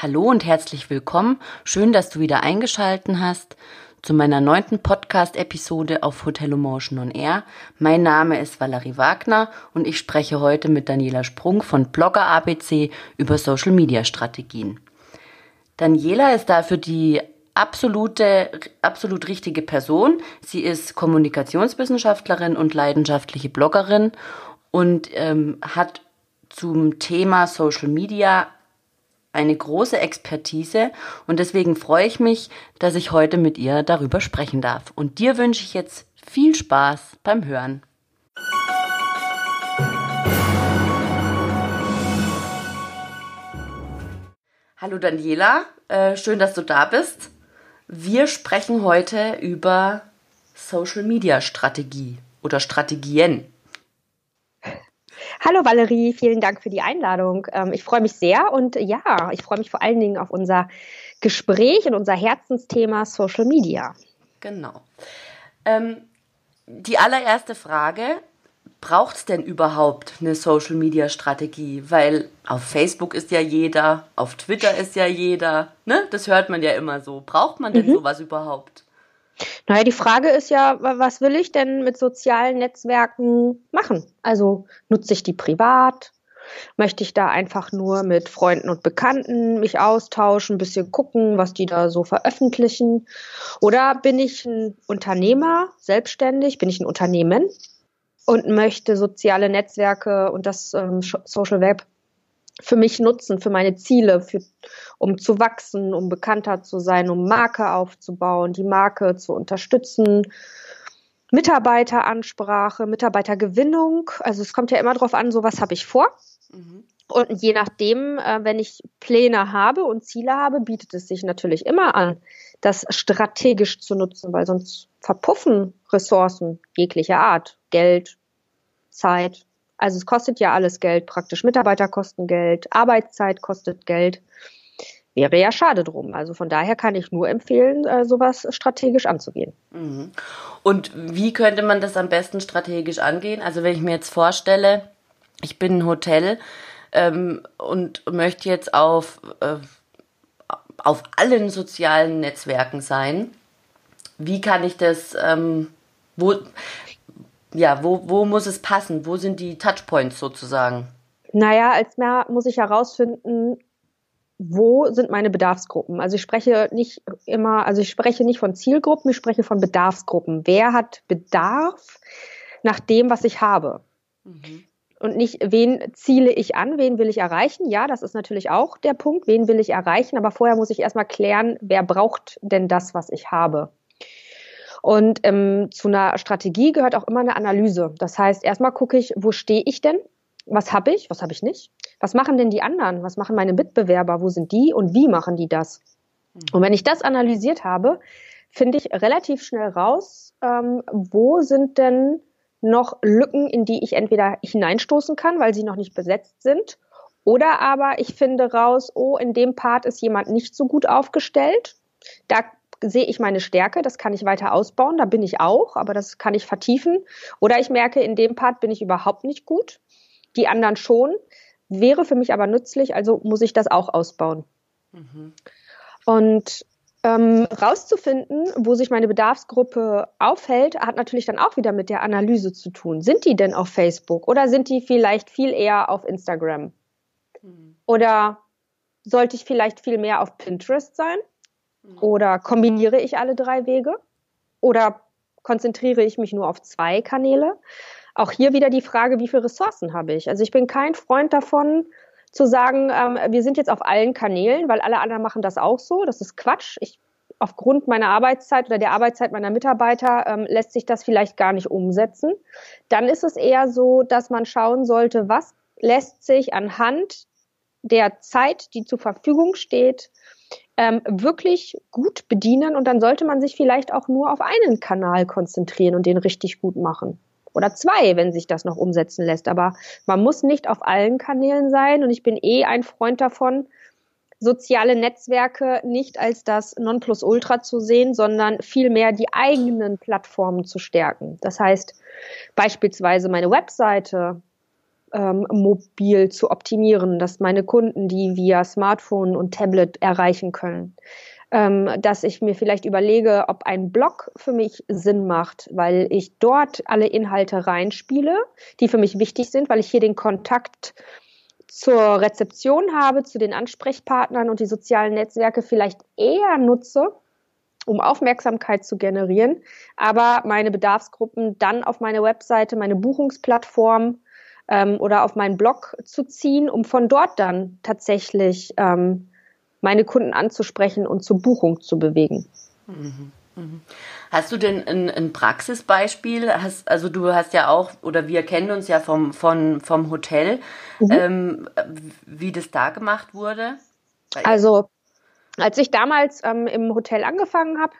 Hallo und herzlich willkommen. Schön, dass du wieder eingeschalten hast zu meiner neunten Podcast-Episode auf Hotel Emotion on Air. Mein Name ist Valerie Wagner und ich spreche heute mit Daniela Sprung von Blogger ABC über Social Media Strategien. Daniela ist dafür die absolute, absolut richtige Person. Sie ist Kommunikationswissenschaftlerin und leidenschaftliche Bloggerin und ähm, hat zum Thema Social Media eine große Expertise und deswegen freue ich mich, dass ich heute mit ihr darüber sprechen darf. Und dir wünsche ich jetzt viel Spaß beim Hören. Hallo Daniela, äh, schön, dass du da bist. Wir sprechen heute über Social Media Strategie oder Strategien. Hallo Valerie, vielen Dank für die Einladung. Ähm, ich freue mich sehr und ja, ich freue mich vor allen Dingen auf unser Gespräch und unser Herzensthema Social Media. Genau. Ähm, die allererste Frage, braucht es denn überhaupt eine Social Media Strategie? Weil auf Facebook ist ja jeder, auf Twitter ist ja jeder, ne? Das hört man ja immer so. Braucht man denn mhm. sowas überhaupt? Naja, die Frage ist ja, was will ich denn mit sozialen Netzwerken machen? Also nutze ich die privat? Möchte ich da einfach nur mit Freunden und Bekannten mich austauschen, ein bisschen gucken, was die da so veröffentlichen? Oder bin ich ein Unternehmer, selbstständig, bin ich ein Unternehmen und möchte soziale Netzwerke und das ähm, Social Web für mich nutzen, für meine Ziele, für, um zu wachsen, um bekannter zu sein, um Marke aufzubauen, die Marke zu unterstützen. Mitarbeiteransprache, Mitarbeitergewinnung. Also es kommt ja immer darauf an, so was habe ich vor. Mhm. Und je nachdem, äh, wenn ich Pläne habe und Ziele habe, bietet es sich natürlich immer an, das strategisch zu nutzen, weil sonst verpuffen Ressourcen jeglicher Art, Geld, Zeit, also es kostet ja alles Geld praktisch. Mitarbeiter kosten Geld, Arbeitszeit kostet Geld. Wäre ja schade drum. Also von daher kann ich nur empfehlen, äh, sowas strategisch anzugehen. Mhm. Und wie könnte man das am besten strategisch angehen? Also wenn ich mir jetzt vorstelle, ich bin ein Hotel ähm, und möchte jetzt auf, äh, auf allen sozialen Netzwerken sein. Wie kann ich das, ähm, wo, ja, wo, wo muss es passen? Wo sind die Touchpoints sozusagen? Naja, als mehr muss ich herausfinden, wo sind meine Bedarfsgruppen? Also ich spreche nicht immer, also ich spreche nicht von Zielgruppen, ich spreche von Bedarfsgruppen. Wer hat Bedarf nach dem, was ich habe? Mhm. Und nicht, wen ziele ich an, wen will ich erreichen? Ja, das ist natürlich auch der Punkt, wen will ich erreichen, aber vorher muss ich erstmal klären, wer braucht denn das, was ich habe? Und ähm, zu einer Strategie gehört auch immer eine Analyse. Das heißt, erstmal gucke ich, wo stehe ich denn? Was habe ich? Was habe ich nicht? Was machen denn die anderen? Was machen meine Mitbewerber? Wo sind die und wie machen die das? Mhm. Und wenn ich das analysiert habe, finde ich relativ schnell raus, ähm, wo sind denn noch Lücken, in die ich entweder hineinstoßen kann, weil sie noch nicht besetzt sind, oder aber ich finde raus, oh, in dem Part ist jemand nicht so gut aufgestellt. Da sehe ich meine Stärke, das kann ich weiter ausbauen, da bin ich auch, aber das kann ich vertiefen. Oder ich merke, in dem Part bin ich überhaupt nicht gut, die anderen schon, wäre für mich aber nützlich, also muss ich das auch ausbauen. Mhm. Und ähm, rauszufinden, wo sich meine Bedarfsgruppe aufhält, hat natürlich dann auch wieder mit der Analyse zu tun. Sind die denn auf Facebook oder sind die vielleicht viel eher auf Instagram? Mhm. Oder sollte ich vielleicht viel mehr auf Pinterest sein? Oder kombiniere ich alle drei Wege? Oder konzentriere ich mich nur auf zwei Kanäle? Auch hier wieder die Frage, wie viele Ressourcen habe ich? Also ich bin kein Freund davon, zu sagen, ähm, wir sind jetzt auf allen Kanälen, weil alle anderen machen das auch so. Das ist Quatsch. Ich, aufgrund meiner Arbeitszeit oder der Arbeitszeit meiner Mitarbeiter ähm, lässt sich das vielleicht gar nicht umsetzen. Dann ist es eher so, dass man schauen sollte, was lässt sich anhand der Zeit, die zur Verfügung steht, ähm, wirklich gut bedienen und dann sollte man sich vielleicht auch nur auf einen Kanal konzentrieren und den richtig gut machen. Oder zwei, wenn sich das noch umsetzen lässt. Aber man muss nicht auf allen Kanälen sein und ich bin eh ein Freund davon, soziale Netzwerke nicht als das Nonplusultra zu sehen, sondern vielmehr die eigenen Plattformen zu stärken. Das heißt beispielsweise meine Webseite ähm, mobil zu optimieren, dass meine Kunden die via Smartphone und Tablet erreichen können. Ähm, dass ich mir vielleicht überlege, ob ein Blog für mich Sinn macht, weil ich dort alle Inhalte reinspiele, die für mich wichtig sind, weil ich hier den Kontakt zur Rezeption habe, zu den Ansprechpartnern und die sozialen Netzwerke vielleicht eher nutze, um Aufmerksamkeit zu generieren, aber meine Bedarfsgruppen dann auf meine Webseite, meine Buchungsplattform ähm, oder auf meinen Blog zu ziehen, um von dort dann tatsächlich ähm, meine Kunden anzusprechen und zur Buchung zu bewegen. Mhm. Mhm. Hast du denn ein, ein Praxisbeispiel? Hast, also du hast ja auch, oder wir kennen uns ja vom, vom, vom Hotel, mhm. ähm, wie das da gemacht wurde? Also als ich damals ähm, im Hotel angefangen habe,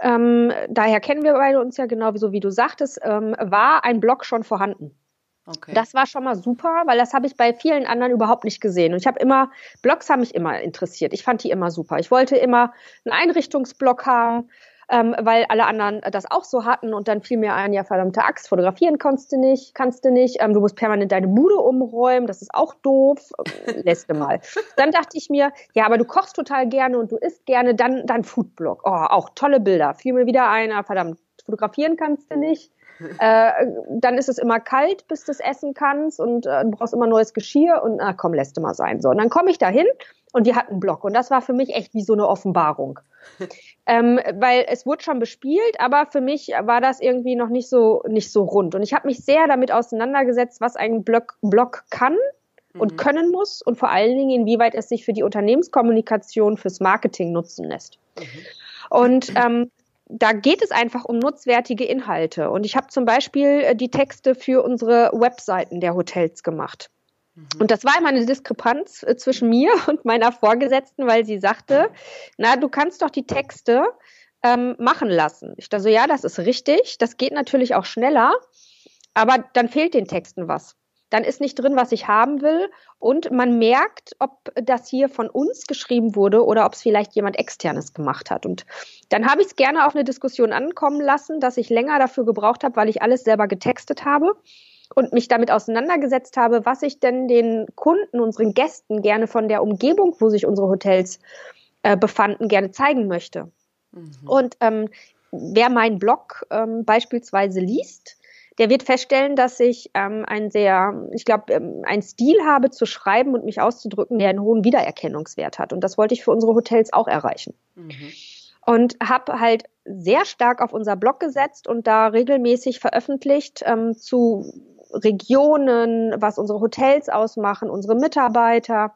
ähm, daher kennen wir beide uns ja genau so wie du sagtest, ähm, war ein Blog schon vorhanden. Okay. Das war schon mal super, weil das habe ich bei vielen anderen überhaupt nicht gesehen. Und ich habe immer, Blogs haben mich immer interessiert. Ich fand die immer super. Ich wollte immer einen Einrichtungsblog haben, ähm, weil alle anderen das auch so hatten und dann fiel mir ein, ja verdammte Axt, fotografieren kannst du nicht, kannst du nicht, ähm, du musst permanent deine Bude umräumen, das ist auch doof, letzte Mal. Dann dachte ich mir, ja, aber du kochst total gerne und du isst gerne, dann, dann Foodblog, oh, auch tolle Bilder, fiel mir wieder einer, verdammt, fotografieren kannst du nicht, äh, dann ist es immer kalt, bis du es essen kannst und äh, du brauchst immer neues Geschirr und na komm, lässt du mal sein. So, und dann komme ich da hin und die hatten einen Blog und das war für mich echt wie so eine Offenbarung. ähm, weil es wurde schon bespielt, aber für mich war das irgendwie noch nicht so, nicht so rund. Und ich habe mich sehr damit auseinandergesetzt, was ein Blog, Blog kann und mhm. können muss und vor allen Dingen, inwieweit es sich für die Unternehmenskommunikation, fürs Marketing nutzen lässt. Mhm. Und ähm, da geht es einfach um nutzwertige Inhalte. Und ich habe zum Beispiel äh, die Texte für unsere Webseiten der Hotels gemacht. Mhm. Und das war immer eine Diskrepanz äh, zwischen mir und meiner Vorgesetzten, weil sie sagte, na, du kannst doch die Texte ähm, machen lassen. Ich dachte so, ja, das ist richtig. Das geht natürlich auch schneller, aber dann fehlt den Texten was dann ist nicht drin, was ich haben will. Und man merkt, ob das hier von uns geschrieben wurde oder ob es vielleicht jemand externes gemacht hat. Und dann habe ich es gerne auf eine Diskussion ankommen lassen, dass ich länger dafür gebraucht habe, weil ich alles selber getextet habe und mich damit auseinandergesetzt habe, was ich denn den Kunden, unseren Gästen gerne von der Umgebung, wo sich unsere Hotels äh, befanden, gerne zeigen möchte. Mhm. Und ähm, wer meinen Blog ähm, beispielsweise liest, der wird feststellen, dass ich ähm, ein sehr, ich glaube, ähm, ein Stil habe zu schreiben und mich auszudrücken, der einen hohen Wiedererkennungswert hat. Und das wollte ich für unsere Hotels auch erreichen. Mhm. Und habe halt sehr stark auf unser Blog gesetzt und da regelmäßig veröffentlicht ähm, zu Regionen, was unsere Hotels ausmachen, unsere Mitarbeiter.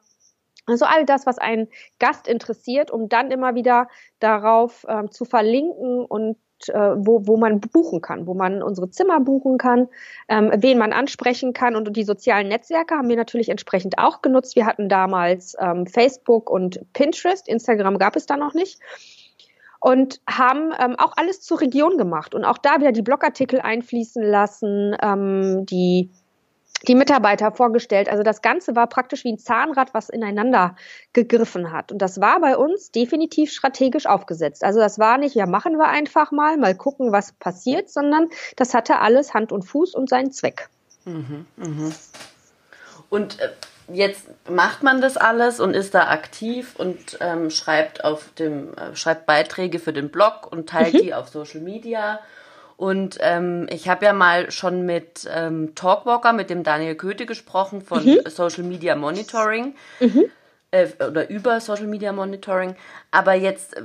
Also all das, was einen Gast interessiert, um dann immer wieder darauf ähm, zu verlinken und äh, wo, wo man buchen kann, wo man unsere Zimmer buchen kann, ähm, wen man ansprechen kann. Und die sozialen Netzwerke haben wir natürlich entsprechend auch genutzt. Wir hatten damals ähm, Facebook und Pinterest. Instagram gab es da noch nicht und haben ähm, auch alles zur Region gemacht und auch da wieder die Blogartikel einfließen lassen, ähm, die die Mitarbeiter vorgestellt. Also das Ganze war praktisch wie ein Zahnrad, was ineinander gegriffen hat. Und das war bei uns definitiv strategisch aufgesetzt. Also das war nicht, ja, machen wir einfach mal, mal gucken, was passiert, sondern das hatte alles Hand und Fuß und seinen Zweck. Mhm, mh. Und äh, jetzt macht man das alles und ist da aktiv und ähm, schreibt auf dem, äh, schreibt Beiträge für den Blog und teilt mhm. die auf Social Media und ähm, ich habe ja mal schon mit ähm, Talkwalker, mit dem Daniel Köthe gesprochen von mhm. Social Media Monitoring. Mhm. Äh, oder über Social Media Monitoring. Aber jetzt, äh,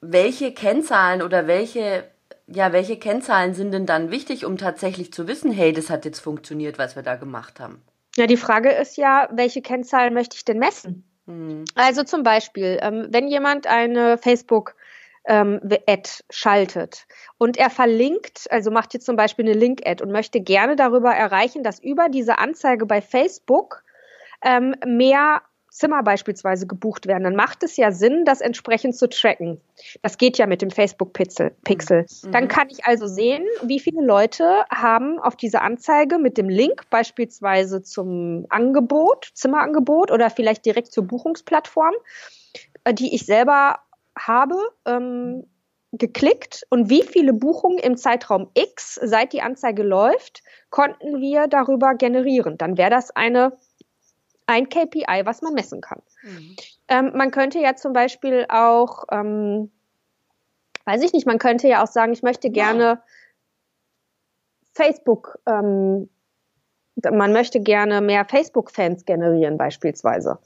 welche Kennzahlen oder welche, ja, welche Kennzahlen sind denn dann wichtig, um tatsächlich zu wissen, hey, das hat jetzt funktioniert, was wir da gemacht haben? Ja, die Frage ist ja, welche Kennzahlen möchte ich denn messen? Mhm. Also zum Beispiel, ähm, wenn jemand eine Facebook- ähm, Ad schaltet und er verlinkt, also macht jetzt zum Beispiel eine Link-Ad und möchte gerne darüber erreichen, dass über diese Anzeige bei Facebook ähm, mehr Zimmer beispielsweise gebucht werden, dann macht es ja Sinn, das entsprechend zu tracken. Das geht ja mit dem Facebook-Pixel. Pixel. Mhm. Dann kann ich also sehen, wie viele Leute haben auf diese Anzeige mit dem Link beispielsweise zum Angebot, Zimmerangebot oder vielleicht direkt zur Buchungsplattform, äh, die ich selber habe, ähm, geklickt und wie viele Buchungen im Zeitraum X, seit die Anzeige läuft, konnten wir darüber generieren. Dann wäre das eine, ein KPI, was man messen kann. Mhm. Ähm, man könnte ja zum Beispiel auch, ähm, weiß ich nicht, man könnte ja auch sagen, ich möchte gerne. Facebook, ähm, man möchte gerne mehr Facebook-Fans generieren beispielsweise.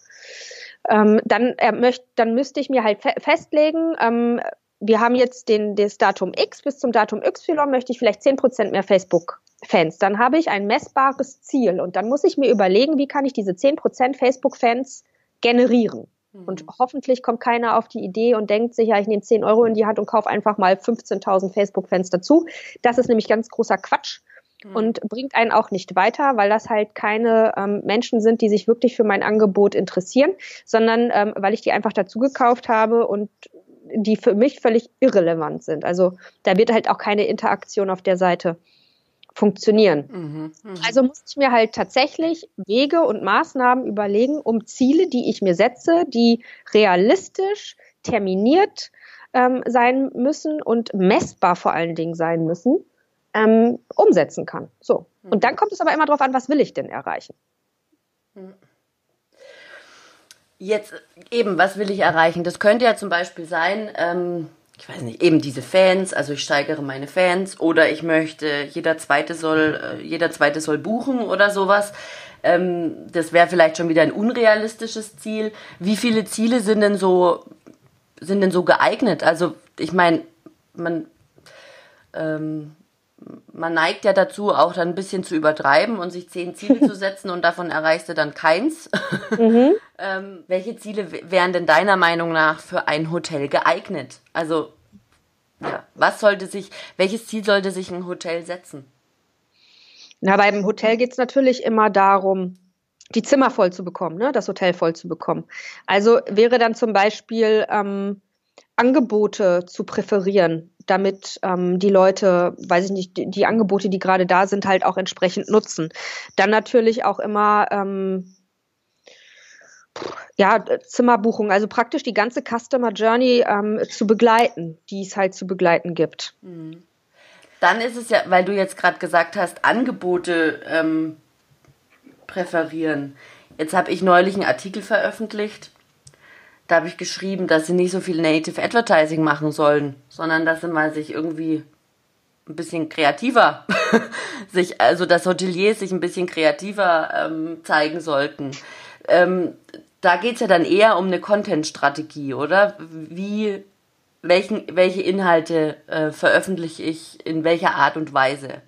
Ähm, dann, er möcht, dann müsste ich mir halt fe festlegen, ähm, wir haben jetzt den, das Datum X bis zum Datum Y möchte ich vielleicht zehn Prozent mehr Facebook-Fans. Dann habe ich ein messbares Ziel und dann muss ich mir überlegen, wie kann ich diese zehn Prozent Facebook-Fans generieren. Mhm. Und hoffentlich kommt keiner auf die Idee und denkt sich, ja, ich nehme 10 Euro in die Hand und kaufe einfach mal 15.000 Facebook-Fans dazu. Das ist nämlich ganz großer Quatsch mhm. und bringt einen auch nicht weiter, weil das halt keine ähm, Menschen sind, die sich wirklich für mein Angebot interessieren, sondern ähm, weil ich die einfach dazu gekauft habe und die für mich völlig irrelevant sind. Also da wird halt auch keine Interaktion auf der Seite funktionieren. Mhm, mh. Also muss ich mir halt tatsächlich Wege und Maßnahmen überlegen, um Ziele, die ich mir setze, die realistisch, terminiert ähm, sein müssen und messbar vor allen Dingen sein müssen, ähm, umsetzen kann. So. Mhm. Und dann kommt es aber immer darauf an, was will ich denn erreichen? Mhm. Jetzt eben, was will ich erreichen? Das könnte ja zum Beispiel sein, ähm, ich weiß nicht, eben diese Fans, also ich steigere meine Fans oder ich möchte, jeder zweite soll, äh, jeder zweite soll buchen oder sowas. Ähm, das wäre vielleicht schon wieder ein unrealistisches Ziel. Wie viele Ziele sind denn so, sind denn so geeignet? Also ich meine, man ähm, man neigt ja dazu, auch dann ein bisschen zu übertreiben und sich zehn Ziele zu setzen und davon erreichst du dann keins. Mhm. ähm, welche Ziele wären denn deiner Meinung nach für ein Hotel geeignet? Also, ja, was sollte sich, welches Ziel sollte sich ein Hotel setzen? Na, beim Hotel geht es natürlich immer darum, die Zimmer voll zu bekommen, ne? das Hotel voll zu bekommen. Also wäre dann zum Beispiel ähm, Angebote zu präferieren damit ähm, die Leute, weiß ich nicht, die, die Angebote, die gerade da sind, halt auch entsprechend nutzen. Dann natürlich auch immer ähm, ja, Zimmerbuchung, also praktisch die ganze Customer Journey ähm, zu begleiten, die es halt zu begleiten gibt. Mhm. Dann ist es ja, weil du jetzt gerade gesagt hast, Angebote ähm, präferieren. Jetzt habe ich neulich einen Artikel veröffentlicht da habe ich geschrieben, dass sie nicht so viel Native Advertising machen sollen, sondern dass sie mal sich irgendwie ein bisschen kreativer sich, also dass Hoteliers sich ein bisschen kreativer ähm, zeigen sollten. Ähm, da geht's ja dann eher um eine Content-Strategie, oder? Wie, welchen, welche Inhalte äh, veröffentliche ich in welcher Art und Weise?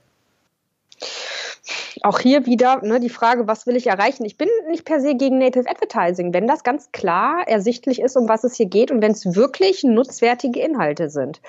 Auch hier wieder ne, die Frage, was will ich erreichen? Ich bin nicht per se gegen Native Advertising, wenn das ganz klar ersichtlich ist, um was es hier geht und wenn es wirklich nutzwertige Inhalte sind.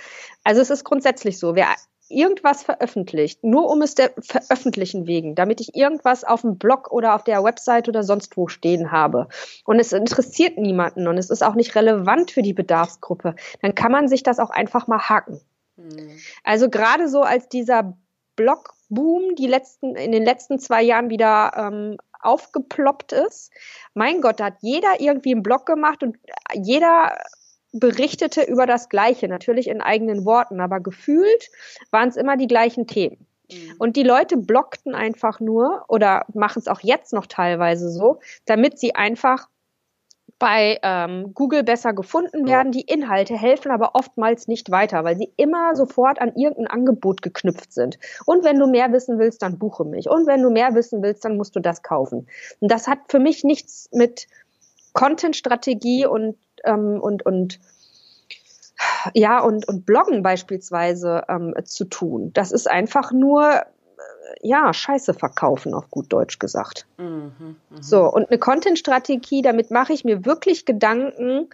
Also es ist grundsätzlich so, wer irgendwas veröffentlicht, nur um es der veröffentlichen wegen, damit ich irgendwas auf dem Blog oder auf der Website oder sonst wo stehen habe und es interessiert niemanden und es ist auch nicht relevant für die Bedarfsgruppe, dann kann man sich das auch einfach mal haken. Mhm. Also gerade so als dieser Blog Boom die letzten, in den letzten zwei Jahren wieder ähm, aufgeploppt ist. Mein Gott, da hat jeder irgendwie einen Blog gemacht und jeder berichtete über das Gleiche, natürlich in eigenen Worten, aber gefühlt waren es immer die gleichen Themen. Mhm. Und die Leute blockten einfach nur oder machen es auch jetzt noch teilweise so, damit sie einfach bei ähm, Google besser gefunden werden. Die Inhalte helfen aber oftmals nicht weiter, weil sie immer sofort an irgendein Angebot geknüpft sind. Und wenn du mehr wissen willst, dann buche mich. Und wenn du mehr wissen willst, dann musst du das kaufen. Und das hat für mich nichts mit Content-Strategie und, ähm, und, und ja, und, und Bloggen beispielsweise ähm, zu tun. Das ist einfach nur ja, Scheiße verkaufen, auf gut Deutsch gesagt. Mhm, mh. So, und eine Content-Strategie, damit mache ich mir wirklich Gedanken,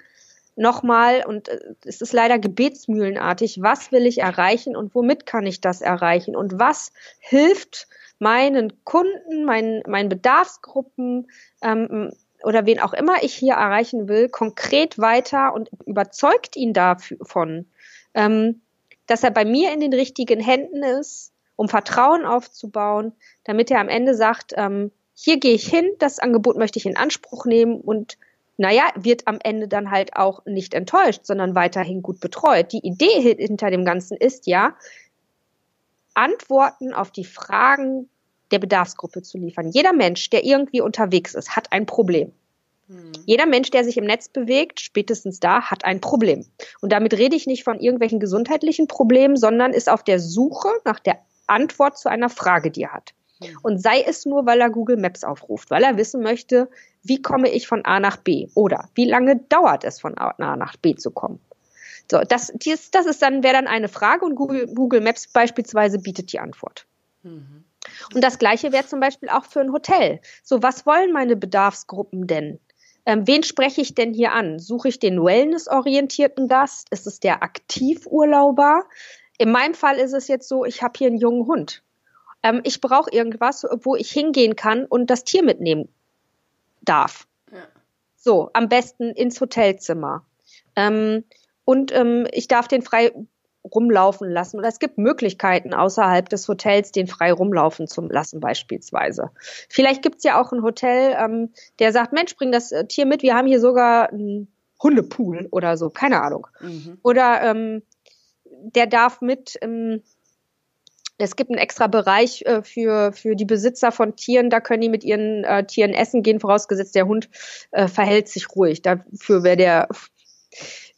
nochmal, und äh, es ist leider gebetsmühlenartig, was will ich erreichen und womit kann ich das erreichen und was hilft meinen Kunden, meinen, meinen Bedarfsgruppen ähm, oder wen auch immer ich hier erreichen will, konkret weiter und überzeugt ihn davon, ähm, dass er bei mir in den richtigen Händen ist, um Vertrauen aufzubauen, damit er am Ende sagt, ähm, hier gehe ich hin, das Angebot möchte ich in Anspruch nehmen und naja, wird am Ende dann halt auch nicht enttäuscht, sondern weiterhin gut betreut. Die Idee hinter dem Ganzen ist ja, Antworten auf die Fragen der Bedarfsgruppe zu liefern. Jeder Mensch, der irgendwie unterwegs ist, hat ein Problem. Hm. Jeder Mensch, der sich im Netz bewegt, spätestens da, hat ein Problem. Und damit rede ich nicht von irgendwelchen gesundheitlichen Problemen, sondern ist auf der Suche nach der Antwort zu einer Frage, die er hat. Und sei es nur, weil er Google Maps aufruft, weil er wissen möchte, wie komme ich von A nach B oder wie lange dauert es von A nach B zu kommen. So, das, dies, das ist dann, wäre dann eine Frage und Google, Google Maps beispielsweise bietet die Antwort. Mhm. Und das Gleiche wäre zum Beispiel auch für ein Hotel. So, was wollen meine Bedarfsgruppen denn? Ähm, wen spreche ich denn hier an? Suche ich den wellnessorientierten Gast? Ist es der Aktivurlauber? In meinem Fall ist es jetzt so, ich habe hier einen jungen Hund. Ähm, ich brauche irgendwas, wo ich hingehen kann und das Tier mitnehmen darf. Ja. So, am besten ins Hotelzimmer. Ähm, und ähm, ich darf den frei rumlaufen lassen. Oder es gibt Möglichkeiten außerhalb des Hotels, den frei rumlaufen zu lassen beispielsweise. Vielleicht gibt es ja auch ein Hotel, ähm, der sagt, Mensch, bring das äh, Tier mit, wir haben hier sogar einen Hundepool oder so, keine Ahnung. Mhm. Oder ähm, der darf mit, ähm, es gibt einen extra Bereich äh, für, für die Besitzer von Tieren, da können die mit ihren äh, Tieren essen gehen, vorausgesetzt der Hund äh, verhält sich ruhig. Dafür wäre der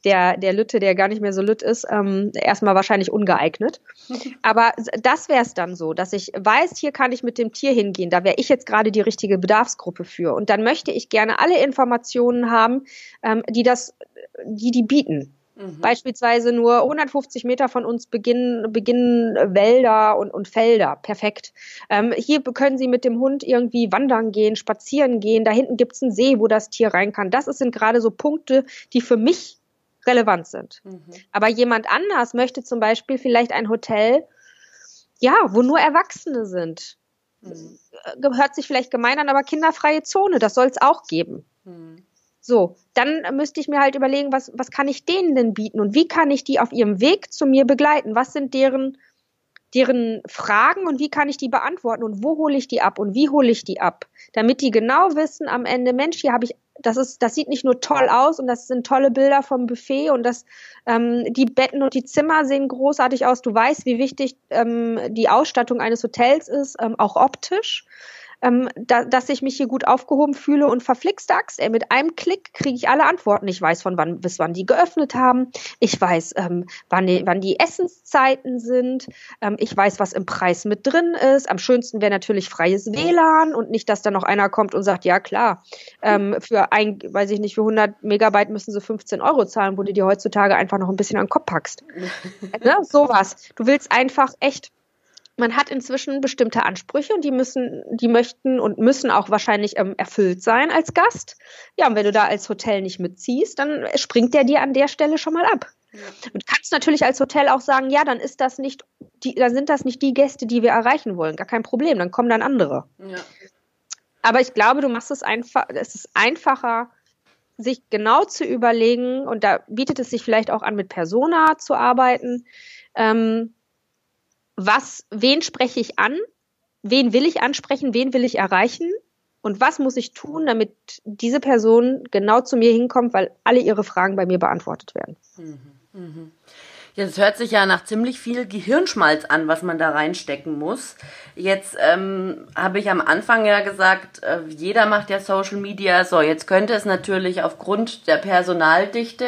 der, der Lütte, der gar nicht mehr so lütt ist, ähm, erstmal wahrscheinlich ungeeignet. Aber das wäre es dann so, dass ich weiß, hier kann ich mit dem Tier hingehen. Da wäre ich jetzt gerade die richtige Bedarfsgruppe für. Und dann möchte ich gerne alle Informationen haben, ähm, die das, die die bieten. Mhm. Beispielsweise nur 150 Meter von uns beginnen, beginnen Wälder und, und Felder. Perfekt. Ähm, hier können Sie mit dem Hund irgendwie wandern gehen, spazieren gehen. Da hinten gibt's einen See, wo das Tier rein kann. Das sind gerade so Punkte, die für mich relevant sind. Mhm. Aber jemand anders möchte zum Beispiel vielleicht ein Hotel, ja, wo nur Erwachsene sind. Mhm. Hört sich vielleicht gemein an, aber kinderfreie Zone, das soll es auch geben. Mhm. So, dann müsste ich mir halt überlegen, was, was kann ich denen denn bieten und wie kann ich die auf ihrem Weg zu mir begleiten? Was sind deren, deren Fragen und wie kann ich die beantworten und wo hole ich die ab und wie hole ich die ab? Damit die genau wissen am Ende, Mensch, hier habe ich das ist, das sieht nicht nur toll aus und das sind tolle Bilder vom Buffet und das, ähm, die Betten und die Zimmer sehen großartig aus. Du weißt, wie wichtig ähm, die Ausstattung eines Hotels ist, ähm, auch optisch ähm, da, dass ich mich hier gut aufgehoben fühle und verflixt Axt, ey, mit einem Klick kriege ich alle Antworten. Ich weiß, von wann bis wann die geöffnet haben. Ich weiß, ähm, wann, die, wann die Essenszeiten sind. Ähm, ich weiß, was im Preis mit drin ist. Am schönsten wäre natürlich freies WLAN und nicht, dass da noch einer kommt und sagt, ja klar, ähm, für ein, weiß ich nicht, für 100 Megabyte müssen sie 15 Euro zahlen, wo du dir heutzutage einfach noch ein bisschen an den Kopf packst. ne? Sowas. Du willst einfach echt man hat inzwischen bestimmte Ansprüche und die müssen, die möchten und müssen auch wahrscheinlich ähm, erfüllt sein als Gast. Ja, und wenn du da als Hotel nicht mitziehst, dann springt der dir an der Stelle schon mal ab. Ja. Du kannst natürlich als Hotel auch sagen, ja, dann ist das nicht, die, dann sind das nicht die Gäste, die wir erreichen wollen. Gar kein Problem, dann kommen dann andere. Ja. Aber ich glaube, du machst es einfach, es ist einfacher, sich genau zu überlegen, und da bietet es sich vielleicht auch an, mit Persona zu arbeiten, ähm, was, wen spreche ich an, wen will ich ansprechen, wen will ich erreichen und was muss ich tun, damit diese Person genau zu mir hinkommt, weil alle ihre Fragen bei mir beantwortet werden. Mhm. Mhm. Ja, hört sich ja nach ziemlich viel Gehirnschmalz an, was man da reinstecken muss. Jetzt ähm, habe ich am Anfang ja gesagt, äh, jeder macht ja Social Media. So, jetzt könnte es natürlich aufgrund der Personaldichte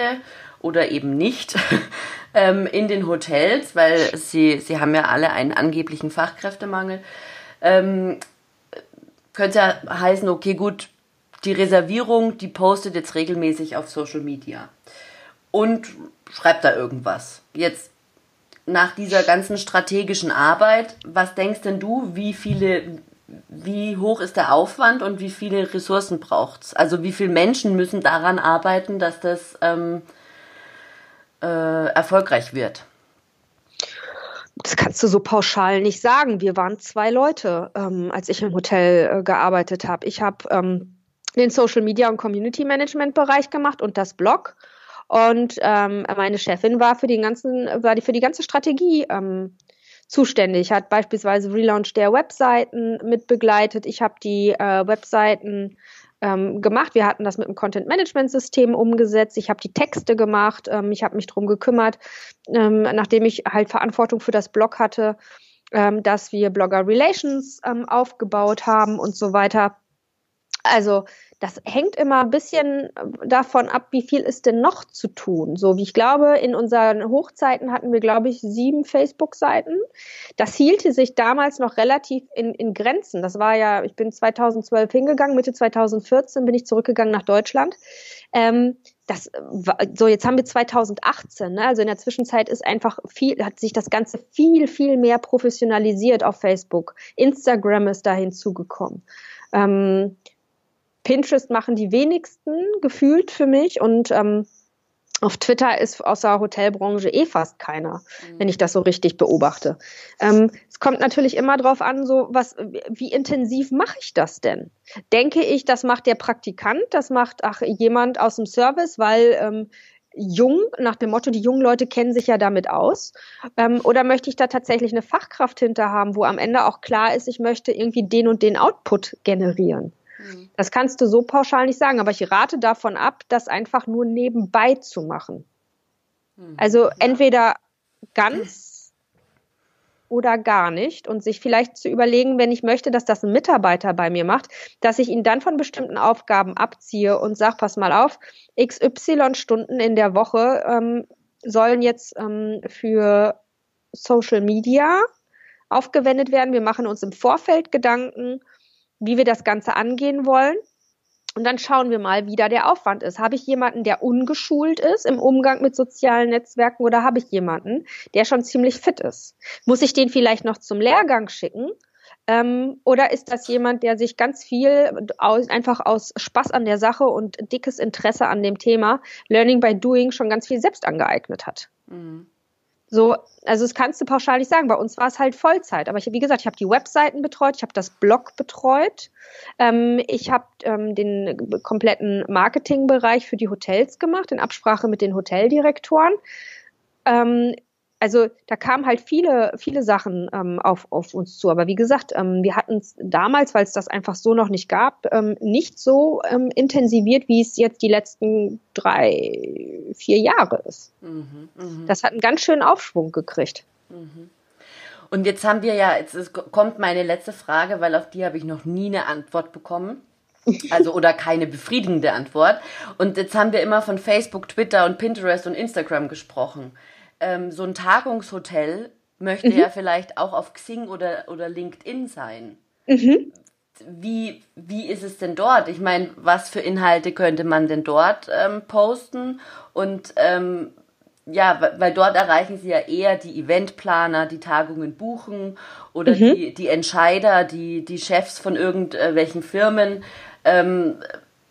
oder eben nicht ähm, in den Hotels, weil sie, sie haben ja alle einen angeblichen Fachkräftemangel. Ähm, könnte ja heißen, okay, gut, die Reservierung, die postet jetzt regelmäßig auf Social Media und schreibt da irgendwas. Jetzt nach dieser ganzen strategischen Arbeit, was denkst denn du, wie viele, wie hoch ist der Aufwand und wie viele Ressourcen braucht's? Also wie viele Menschen müssen daran arbeiten, dass das ähm, äh, erfolgreich wird? Das kannst du so pauschal nicht sagen. Wir waren zwei Leute, ähm, als ich im Hotel äh, gearbeitet habe. Ich habe ähm, den Social Media und Community Management Bereich gemacht und das Blog. Und ähm, meine Chefin war für den ganzen, war die für die ganze Strategie ähm, zuständig. Hat beispielsweise Relaunch der Webseiten mitbegleitet. Ich habe die äh, Webseiten ähm, gemacht. Wir hatten das mit dem Content-Management-System umgesetzt. Ich habe die Texte gemacht. Ähm, ich habe mich drum gekümmert, ähm, nachdem ich halt Verantwortung für das Blog hatte, ähm, dass wir Blogger Relations ähm, aufgebaut haben und so weiter. Also das hängt immer ein bisschen davon ab, wie viel ist denn noch zu tun. So wie ich glaube, in unseren Hochzeiten hatten wir, glaube ich, sieben Facebook-Seiten. Das hielte sich damals noch relativ in, in Grenzen. Das war ja, ich bin 2012 hingegangen, Mitte 2014 bin ich zurückgegangen nach Deutschland. Ähm, das so jetzt haben wir 2018, ne? also in der Zwischenzeit ist einfach viel, hat sich das Ganze viel, viel mehr professionalisiert auf Facebook. Instagram ist da hinzugekommen. Ähm, Pinterest machen die wenigsten gefühlt für mich und ähm, auf Twitter ist aus der Hotelbranche eh fast keiner, mhm. wenn ich das so richtig beobachte. Ähm, es kommt natürlich immer drauf an, so was, wie intensiv mache ich das denn? Denke ich, das macht der Praktikant, das macht ach jemand aus dem Service, weil ähm, jung, nach dem Motto, die jungen Leute kennen sich ja damit aus? Ähm, oder möchte ich da tatsächlich eine Fachkraft hinter haben, wo am Ende auch klar ist, ich möchte irgendwie den und den Output generieren? Mhm. Das kannst du so pauschal nicht sagen, aber ich rate davon ab, das einfach nur nebenbei zu machen. Mhm. Also entweder ganz oder gar nicht und sich vielleicht zu überlegen, wenn ich möchte, dass das ein Mitarbeiter bei mir macht, dass ich ihn dann von bestimmten Aufgaben abziehe und sage, pass mal auf, XY Stunden in der Woche ähm, sollen jetzt ähm, für Social Media aufgewendet werden. Wir machen uns im Vorfeld Gedanken wie wir das Ganze angehen wollen. Und dann schauen wir mal, wie da der Aufwand ist. Habe ich jemanden, der ungeschult ist im Umgang mit sozialen Netzwerken oder habe ich jemanden, der schon ziemlich fit ist? Muss ich den vielleicht noch zum Lehrgang schicken? Ähm, oder ist das jemand, der sich ganz viel aus, einfach aus Spaß an der Sache und dickes Interesse an dem Thema Learning by Doing schon ganz viel selbst angeeignet hat? Mhm. So, also das kannst du pauschal nicht sagen. Bei uns war es halt Vollzeit. Aber ich, wie gesagt, ich habe die Webseiten betreut, ich habe das Blog betreut, ähm, ich habe ähm, den kompletten Marketingbereich für die Hotels gemacht in Absprache mit den Hoteldirektoren. Ähm, also da kamen halt viele, viele Sachen ähm, auf, auf uns zu. Aber wie gesagt, ähm, wir hatten es damals, weil es das einfach so noch nicht gab, ähm, nicht so ähm, intensiviert, wie es jetzt die letzten drei, vier Jahre ist. Mhm, mh. Das hat einen ganz schönen Aufschwung gekriegt. Mhm. Und jetzt haben wir ja, jetzt kommt meine letzte Frage, weil auf die habe ich noch nie eine Antwort bekommen. Also oder keine befriedigende Antwort. Und jetzt haben wir immer von Facebook, Twitter und Pinterest und Instagram gesprochen ähm, so ein Tagungshotel möchte mhm. ja vielleicht auch auf Xing oder, oder LinkedIn sein. Mhm. Wie, wie ist es denn dort? Ich meine, was für Inhalte könnte man denn dort ähm, posten? Und ähm, ja, weil dort erreichen sie ja eher die Eventplaner, die Tagungen buchen oder mhm. die, die Entscheider, die, die Chefs von irgendwelchen Firmen. Ähm,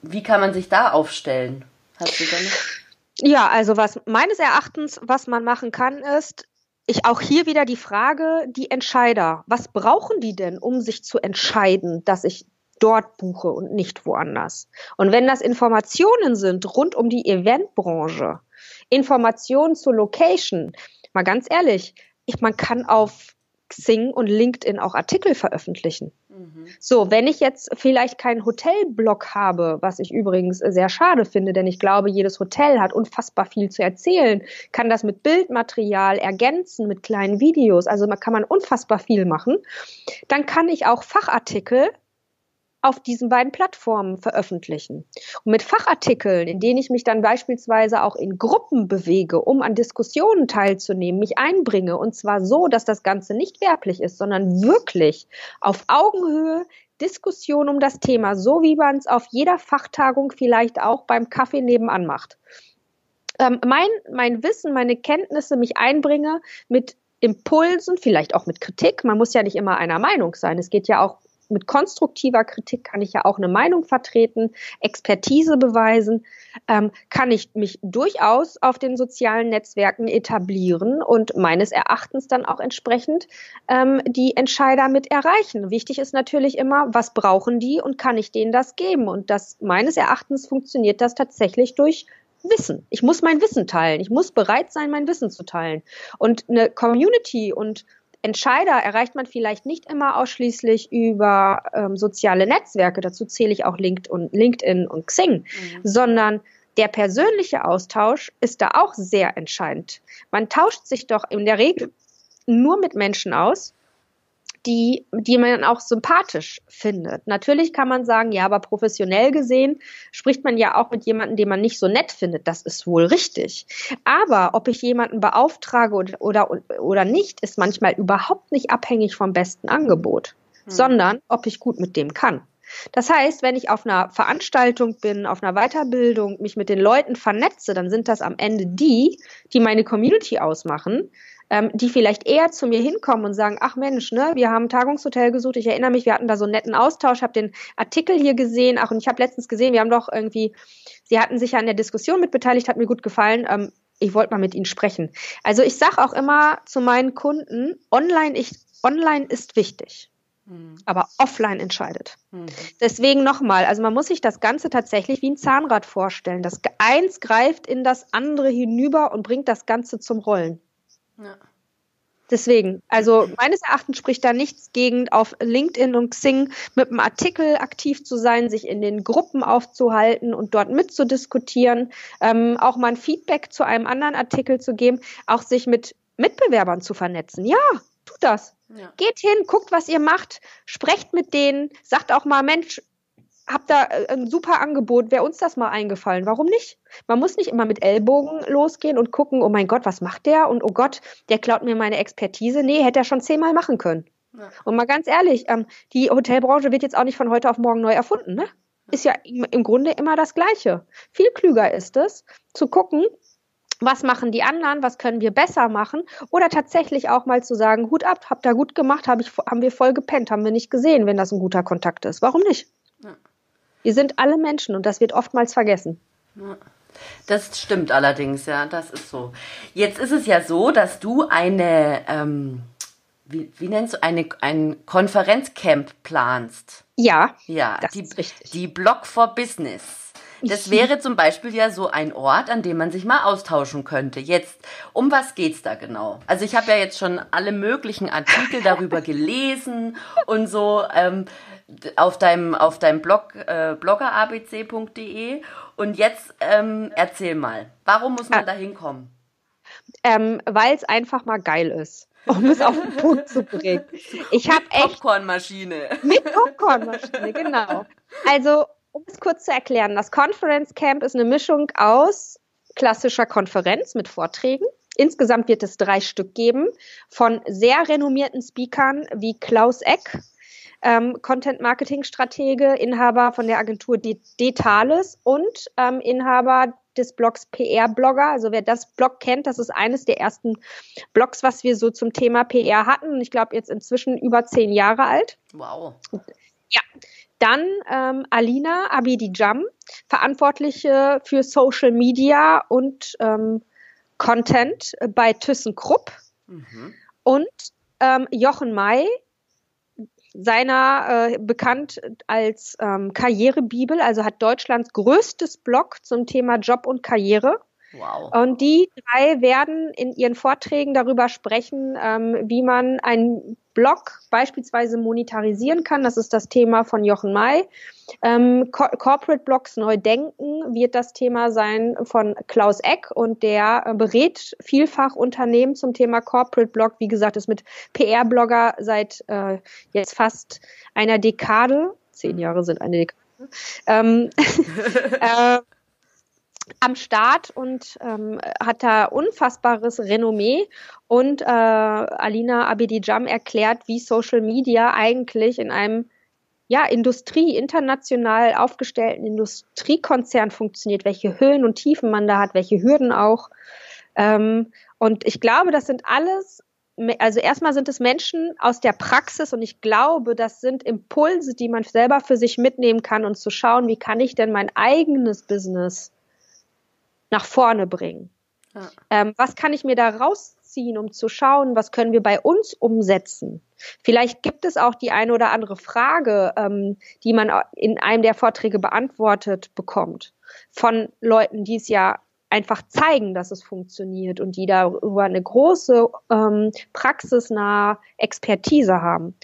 wie kann man sich da aufstellen? Hast du da noch? Ja, also was meines Erachtens, was man machen kann, ist, ich auch hier wieder die Frage, die Entscheider, was brauchen die denn, um sich zu entscheiden, dass ich dort buche und nicht woanders? Und wenn das Informationen sind rund um die Eventbranche, Informationen zur Location, mal ganz ehrlich, ich, man kann auf Xing und LinkedIn auch Artikel veröffentlichen. Mhm. So, wenn ich jetzt vielleicht keinen Hotelblog habe, was ich übrigens sehr schade finde, denn ich glaube, jedes Hotel hat unfassbar viel zu erzählen, kann das mit Bildmaterial ergänzen, mit kleinen Videos, also man kann man unfassbar viel machen, dann kann ich auch Fachartikel auf diesen beiden Plattformen veröffentlichen. Und mit Fachartikeln, in denen ich mich dann beispielsweise auch in Gruppen bewege, um an Diskussionen teilzunehmen, mich einbringe, und zwar so, dass das Ganze nicht werblich ist, sondern wirklich auf Augenhöhe Diskussion um das Thema, so wie man es auf jeder Fachtagung vielleicht auch beim Kaffee nebenan macht. Ähm, mein, mein Wissen, meine Kenntnisse, mich einbringe mit Impulsen, vielleicht auch mit Kritik. Man muss ja nicht immer einer Meinung sein. Es geht ja auch mit konstruktiver Kritik kann ich ja auch eine Meinung vertreten, Expertise beweisen, ähm, kann ich mich durchaus auf den sozialen Netzwerken etablieren und meines Erachtens dann auch entsprechend ähm, die Entscheider mit erreichen. Wichtig ist natürlich immer, was brauchen die und kann ich denen das geben? Und das meines Erachtens funktioniert das tatsächlich durch Wissen. Ich muss mein Wissen teilen. Ich muss bereit sein, mein Wissen zu teilen. Und eine Community und Entscheider erreicht man vielleicht nicht immer ausschließlich über ähm, soziale Netzwerke, dazu zähle ich auch LinkedIn und Xing, mhm. sondern der persönliche Austausch ist da auch sehr entscheidend. Man tauscht sich doch in der Regel nur mit Menschen aus, die, die man auch sympathisch findet. Natürlich kann man sagen, ja, aber professionell gesehen spricht man ja auch mit jemandem, den man nicht so nett findet. Das ist wohl richtig. Aber ob ich jemanden beauftrage oder, oder, oder nicht, ist manchmal überhaupt nicht abhängig vom besten Angebot, hm. sondern ob ich gut mit dem kann. Das heißt, wenn ich auf einer Veranstaltung bin, auf einer Weiterbildung, mich mit den Leuten vernetze, dann sind das am Ende die, die meine Community ausmachen, ähm, die vielleicht eher zu mir hinkommen und sagen, ach Mensch, ne, wir haben ein Tagungshotel gesucht, ich erinnere mich, wir hatten da so einen netten Austausch, habe den Artikel hier gesehen, ach und ich habe letztens gesehen, wir haben doch irgendwie, sie hatten sich ja an der Diskussion mitbeteiligt, hat mir gut gefallen, ähm, ich wollte mal mit ihnen sprechen. Also ich sage auch immer zu meinen Kunden, online, ich, online ist wichtig mhm. aber offline entscheidet. Mhm. Deswegen nochmal, also man muss sich das Ganze tatsächlich wie ein Zahnrad vorstellen. Das eins greift in das andere hinüber und bringt das Ganze zum Rollen. Ja. Deswegen, also meines Erachtens spricht da nichts gegen, auf LinkedIn und Xing mit einem Artikel aktiv zu sein, sich in den Gruppen aufzuhalten und dort mitzudiskutieren, ähm, auch mal ein Feedback zu einem anderen Artikel zu geben, auch sich mit Mitbewerbern zu vernetzen. Ja, tut das. Ja. Geht hin, guckt, was ihr macht, sprecht mit denen, sagt auch mal, Mensch, hab da äh, ein super Angebot, wäre uns das mal eingefallen. Warum nicht? Man muss nicht immer mit Ellbogen losgehen und gucken, oh mein Gott, was macht der? Und oh Gott, der klaut mir meine Expertise. Nee, hätte er schon zehnmal machen können. Ja. Und mal ganz ehrlich, ähm, die Hotelbranche wird jetzt auch nicht von heute auf morgen neu erfunden, ne? Ist ja im Grunde immer das Gleiche. Viel klüger ist es, zu gucken, was machen die anderen, was können wir besser machen oder tatsächlich auch mal zu sagen, Hut ab, habt ihr gut gemacht, hab ich, haben wir voll gepennt, haben wir nicht gesehen, wenn das ein guter Kontakt ist. Warum nicht? Ja. Wir sind alle Menschen und das wird oftmals vergessen. Das stimmt allerdings, ja, das ist so. Jetzt ist es ja so, dass du eine, ähm, wie, wie nennst du, eine, ein Konferenzcamp planst. Ja, ja das die, ist richtig. Die Blog for Business. Das wäre zum Beispiel ja so ein Ort, an dem man sich mal austauschen könnte. Jetzt, um was geht's da genau? Also ich habe ja jetzt schon alle möglichen Artikel darüber gelesen und so. Ähm, auf deinem, auf deinem Blog, äh, bloggerabc.de. Und jetzt ähm, erzähl mal, warum muss man ah. da hinkommen? Ähm, Weil es einfach mal geil ist. Um es auf den Punkt zu bringen. Ich habe echt. Popcornmaschine. Mit Popcornmaschine, genau. Also, um es kurz zu erklären, das Conference Camp ist eine Mischung aus klassischer Konferenz mit Vorträgen. Insgesamt wird es drei Stück geben von sehr renommierten Speakern wie Klaus Eck, ähm, Content-Marketing-Stratege, Inhaber von der Agentur Detales und ähm, Inhaber des Blogs PR-Blogger. Also wer das Blog kennt, das ist eines der ersten Blogs, was wir so zum Thema PR hatten. Und ich glaube jetzt inzwischen über zehn Jahre alt. Wow. Ja. Dann ähm, Alina Abidijam, Verantwortliche für Social Media und ähm, Content bei ThyssenKrupp. Mhm. Und ähm, Jochen May, seiner äh, bekannt als ähm, Karrierebibel, also hat Deutschlands größtes Blog zum Thema Job und Karriere. Wow. Und die drei werden in ihren Vorträgen darüber sprechen, ähm, wie man einen Blog beispielsweise monetarisieren kann. Das ist das Thema von Jochen May. Ähm, Co Corporate Blogs neu denken wird das Thema sein von Klaus Eck und der äh, berät vielfach Unternehmen zum Thema Corporate Blog. Wie gesagt, ist mit PR-Blogger seit äh, jetzt fast einer Dekade. Zehn Jahre sind eine Dekade. Ähm, äh, am Start und ähm, hat da unfassbares Renommee. Und äh, Alina Abedijam erklärt, wie Social Media eigentlich in einem ja, Industrie, international aufgestellten Industriekonzern funktioniert, welche Höhen und Tiefen man da hat, welche Hürden auch. Ähm, und ich glaube, das sind alles, also erstmal sind es Menschen aus der Praxis und ich glaube, das sind Impulse, die man selber für sich mitnehmen kann und zu schauen, wie kann ich denn mein eigenes Business nach vorne bringen. Ja. Ähm, was kann ich mir da rausziehen, um zu schauen, was können wir bei uns umsetzen? Vielleicht gibt es auch die eine oder andere Frage, ähm, die man in einem der Vorträge beantwortet bekommt von Leuten, die es ja einfach zeigen, dass es funktioniert und die darüber eine große ähm, praxisnahe Expertise haben.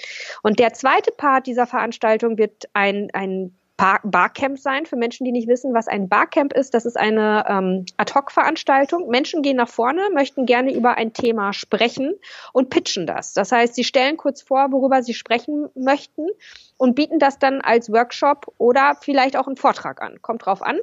Und der zweite Part dieser Veranstaltung wird ein, ein Barcamp sein für Menschen, die nicht wissen, was ein Barcamp ist. Das ist eine ähm, Ad-Hoc-Veranstaltung. Menschen gehen nach vorne, möchten gerne über ein Thema sprechen und pitchen das. Das heißt, sie stellen kurz vor, worüber sie sprechen möchten und bieten das dann als Workshop oder vielleicht auch einen Vortrag an. Kommt drauf an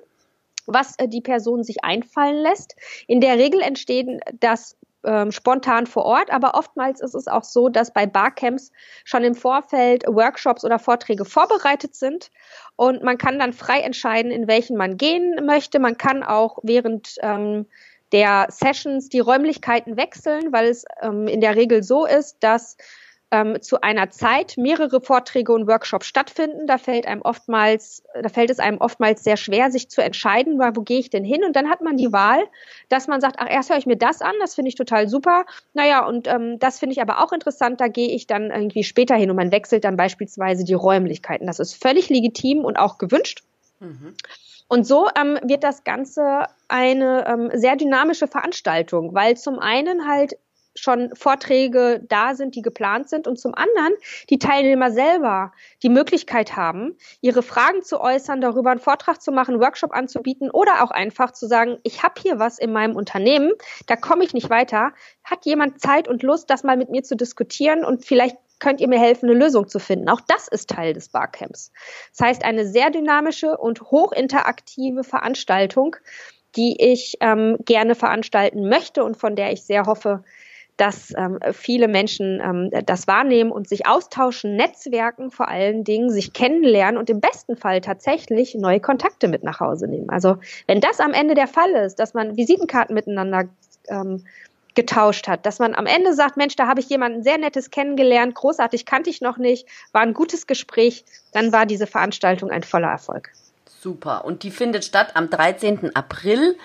was äh, die Person sich einfallen lässt. In der Regel entstehen das ähm, spontan vor Ort, aber oftmals ist es auch so, dass bei Barcamps schon im Vorfeld Workshops oder Vorträge vorbereitet sind und man kann dann frei entscheiden, in welchen man gehen möchte. Man kann auch während ähm, der Sessions die Räumlichkeiten wechseln, weil es ähm, in der Regel so ist, dass ähm, zu einer Zeit mehrere Vorträge und Workshops stattfinden. Da fällt einem oftmals, da fällt es einem oftmals sehr schwer, sich zu entscheiden, weil wo gehe ich denn hin? Und dann hat man die Wahl, dass man sagt, ach, erst höre ich mir das an, das finde ich total super. Naja, und ähm, das finde ich aber auch interessant, da gehe ich dann irgendwie später hin und man wechselt dann beispielsweise die Räumlichkeiten. Das ist völlig legitim und auch gewünscht. Mhm. Und so ähm, wird das Ganze eine ähm, sehr dynamische Veranstaltung, weil zum einen halt schon Vorträge da sind, die geplant sind und zum anderen die Teilnehmer selber die Möglichkeit haben, ihre Fragen zu äußern, darüber einen Vortrag zu machen, Workshop anzubieten oder auch einfach zu sagen, ich habe hier was in meinem Unternehmen, da komme ich nicht weiter. Hat jemand Zeit und Lust, das mal mit mir zu diskutieren und vielleicht könnt ihr mir helfen, eine Lösung zu finden. Auch das ist Teil des Barcamps. Das heißt, eine sehr dynamische und hochinteraktive Veranstaltung, die ich ähm, gerne veranstalten möchte und von der ich sehr hoffe, dass ähm, viele Menschen ähm, das wahrnehmen und sich austauschen, Netzwerken vor allen Dingen, sich kennenlernen und im besten Fall tatsächlich neue Kontakte mit nach Hause nehmen. Also wenn das am Ende der Fall ist, dass man Visitenkarten miteinander ähm, getauscht hat, dass man am Ende sagt, Mensch, da habe ich jemanden sehr nettes kennengelernt, großartig kannte ich noch nicht, war ein gutes Gespräch, dann war diese Veranstaltung ein voller Erfolg. Super. Und die findet statt am 13. April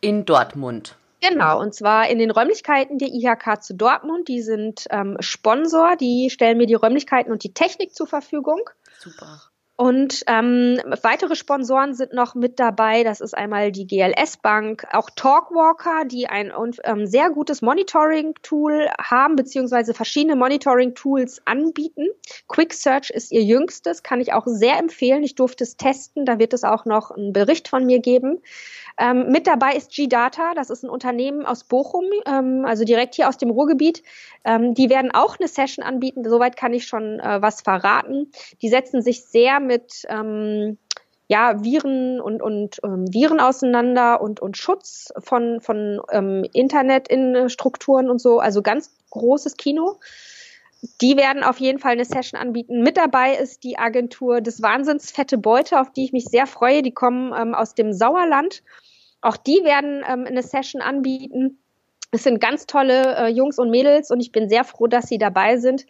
in Dortmund. Genau, und zwar in den Räumlichkeiten der IHK zu Dortmund. Die sind ähm, Sponsor, die stellen mir die Räumlichkeiten und die Technik zur Verfügung. Super. Und ähm, weitere Sponsoren sind noch mit dabei. Das ist einmal die GLS Bank, auch Talkwalker, die ein ähm, sehr gutes Monitoring-Tool haben, beziehungsweise verschiedene Monitoring-Tools anbieten. Quick Search ist ihr jüngstes, kann ich auch sehr empfehlen. Ich durfte es testen, da wird es auch noch einen Bericht von mir geben. Ähm, mit dabei ist G-Data, das ist ein Unternehmen aus Bochum, ähm, also direkt hier aus dem Ruhrgebiet. Ähm, die werden auch eine Session anbieten, soweit kann ich schon äh, was verraten. Die setzen sich sehr mit ähm, ja, Viren und, und ähm, Viren auseinander und, und Schutz von, von ähm, Internetinstrukturen und so, also ganz großes Kino. Die werden auf jeden Fall eine Session anbieten. Mit dabei ist die Agentur des Wahnsinns Fette Beute, auf die ich mich sehr freue. Die kommen ähm, aus dem Sauerland auch die werden ähm, eine Session anbieten. Es sind ganz tolle äh, Jungs und Mädels und ich bin sehr froh, dass sie dabei sind.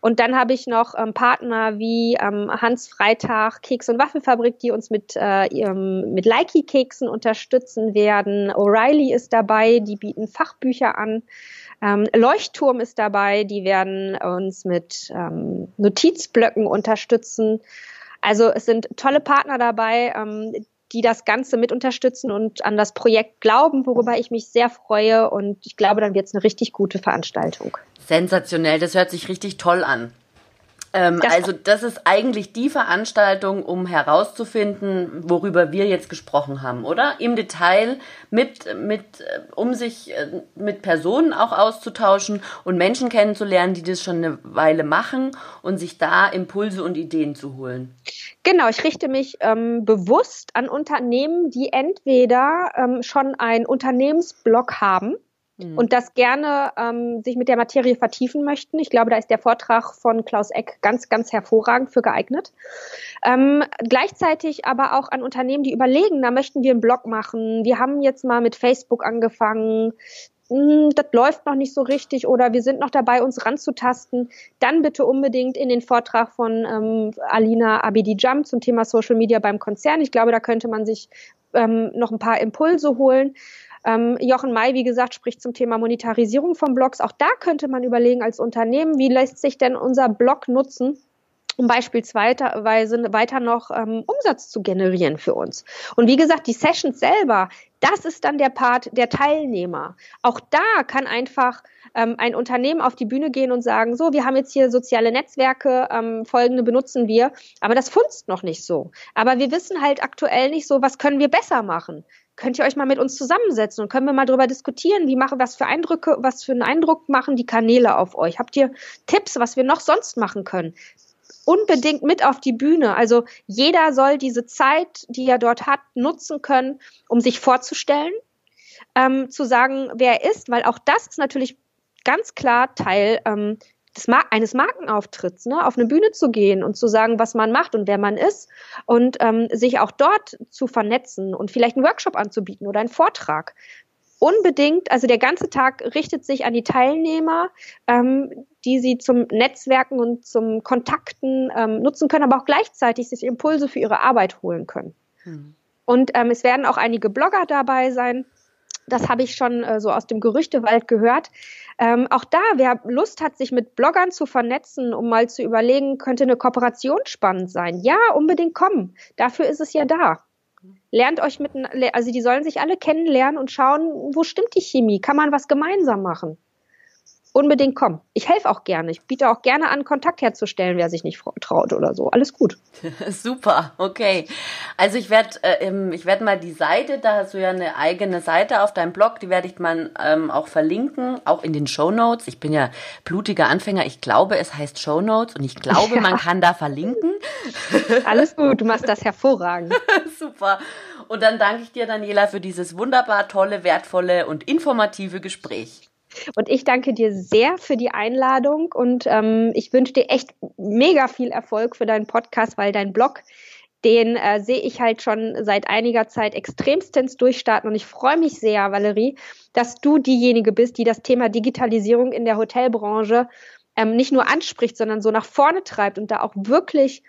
Und dann habe ich noch ähm, Partner wie ähm, Hans Freitag, Keks- und Waffelfabrik, die uns mit, äh, mit Likey-Keksen unterstützen werden. O'Reilly ist dabei, die bieten Fachbücher an. Ähm, Leuchtturm ist dabei, die werden uns mit ähm, Notizblöcken unterstützen. Also es sind tolle Partner dabei, ähm, die das Ganze mit unterstützen und an das Projekt glauben, worüber ich mich sehr freue. Und ich glaube, dann wird es eine richtig gute Veranstaltung. Sensationell, das hört sich richtig toll an. Ähm, das also das ist eigentlich die Veranstaltung, um herauszufinden, worüber wir jetzt gesprochen haben, oder? Im Detail mit, mit, äh, um sich äh, mit Personen auch auszutauschen und Menschen kennenzulernen, die das schon eine Weile machen und sich da Impulse und Ideen zu holen. Genau, ich richte mich ähm, bewusst an Unternehmen, die entweder ähm, schon einen Unternehmensblog haben, mhm. und das gerne ähm, sich mit der Materie vertiefen möchten. Ich glaube, da ist der Vortrag von Klaus Eck ganz, ganz hervorragend für geeignet. Ähm, gleichzeitig aber auch an Unternehmen, die überlegen, da möchten wir einen Blog machen. Wir haben jetzt mal mit Facebook angefangen hm, das läuft noch nicht so richtig oder wir sind noch dabei, uns ranzutasten, dann bitte unbedingt in den Vortrag von ähm, Alina Abidi-Jam zum Thema Social Media beim Konzern. Ich glaube, da könnte man sich ähm, noch ein paar Impulse holen. Ähm, Jochen May, wie gesagt, spricht zum Thema Monetarisierung von Blogs. Auch da könnte man überlegen als Unternehmen, wie lässt sich denn unser Blog nutzen, um beispielsweise weiter noch ähm, Umsatz zu generieren für uns. Und wie gesagt, die Sessions selber, das ist dann der Part der Teilnehmer. Auch da kann einfach ähm, ein Unternehmen auf die Bühne gehen und sagen, so, wir haben jetzt hier soziale Netzwerke, ähm, folgende benutzen wir, aber das funzt noch nicht so. Aber wir wissen halt aktuell nicht so, was können wir besser machen könnt ihr euch mal mit uns zusammensetzen und können wir mal darüber diskutieren, wie machen, was für Eindrücke, was für einen Eindruck machen die Kanäle auf euch? Habt ihr Tipps, was wir noch sonst machen können? Unbedingt mit auf die Bühne. Also jeder soll diese Zeit, die er dort hat, nutzen können, um sich vorzustellen, ähm, zu sagen, wer er ist, weil auch das ist natürlich ganz klar Teil ähm, Mar eines Markenauftritts, ne, auf eine Bühne zu gehen und zu sagen, was man macht und wer man ist und ähm, sich auch dort zu vernetzen und vielleicht einen Workshop anzubieten oder einen Vortrag. Unbedingt, also der ganze Tag richtet sich an die Teilnehmer, ähm, die sie zum Netzwerken und zum Kontakten ähm, nutzen können, aber auch gleichzeitig sich Impulse für ihre Arbeit holen können. Hm. Und ähm, es werden auch einige Blogger dabei sein. Das habe ich schon äh, so aus dem Gerüchtewald gehört. Ähm, auch da, wer Lust hat, sich mit Bloggern zu vernetzen, um mal zu überlegen, könnte eine Kooperation spannend sein. Ja, unbedingt kommen. Dafür ist es ja da. Lernt euch mit, also die sollen sich alle kennenlernen und schauen, wo stimmt die Chemie? Kann man was gemeinsam machen? Unbedingt kommen. Ich helfe auch gerne. Ich biete auch gerne an, Kontakt herzustellen, wer sich nicht traut oder so. Alles gut. Super, okay. Also ich werde äh, ich werde mal die Seite, da hast du ja eine eigene Seite auf deinem Blog, die werde ich mal ähm, auch verlinken, auch in den Show Notes. Ich bin ja blutiger Anfänger. Ich glaube, es heißt Show Notes und ich glaube, ja. man kann da verlinken. Alles gut, du machst das hervorragend. Super. Und dann danke ich dir, Daniela, für dieses wunderbar tolle, wertvolle und informative Gespräch. Und ich danke dir sehr für die Einladung und ähm, ich wünsche dir echt mega viel Erfolg für deinen Podcast, weil dein Blog, den äh, sehe ich halt schon seit einiger Zeit extremstens durchstarten. Und ich freue mich sehr, Valerie, dass du diejenige bist, die das Thema Digitalisierung in der Hotelbranche ähm, nicht nur anspricht, sondern so nach vorne treibt und da auch wirklich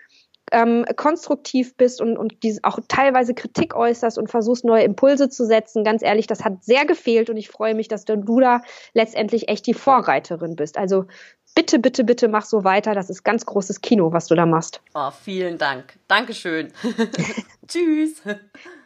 ähm, konstruktiv bist und, und die, auch teilweise Kritik äußerst und versuchst, neue Impulse zu setzen. Ganz ehrlich, das hat sehr gefehlt und ich freue mich, dass du da letztendlich echt die Vorreiterin bist. Also bitte, bitte, bitte mach so weiter. Das ist ganz großes Kino, was du da machst. Oh, vielen Dank. Dankeschön. Tschüss.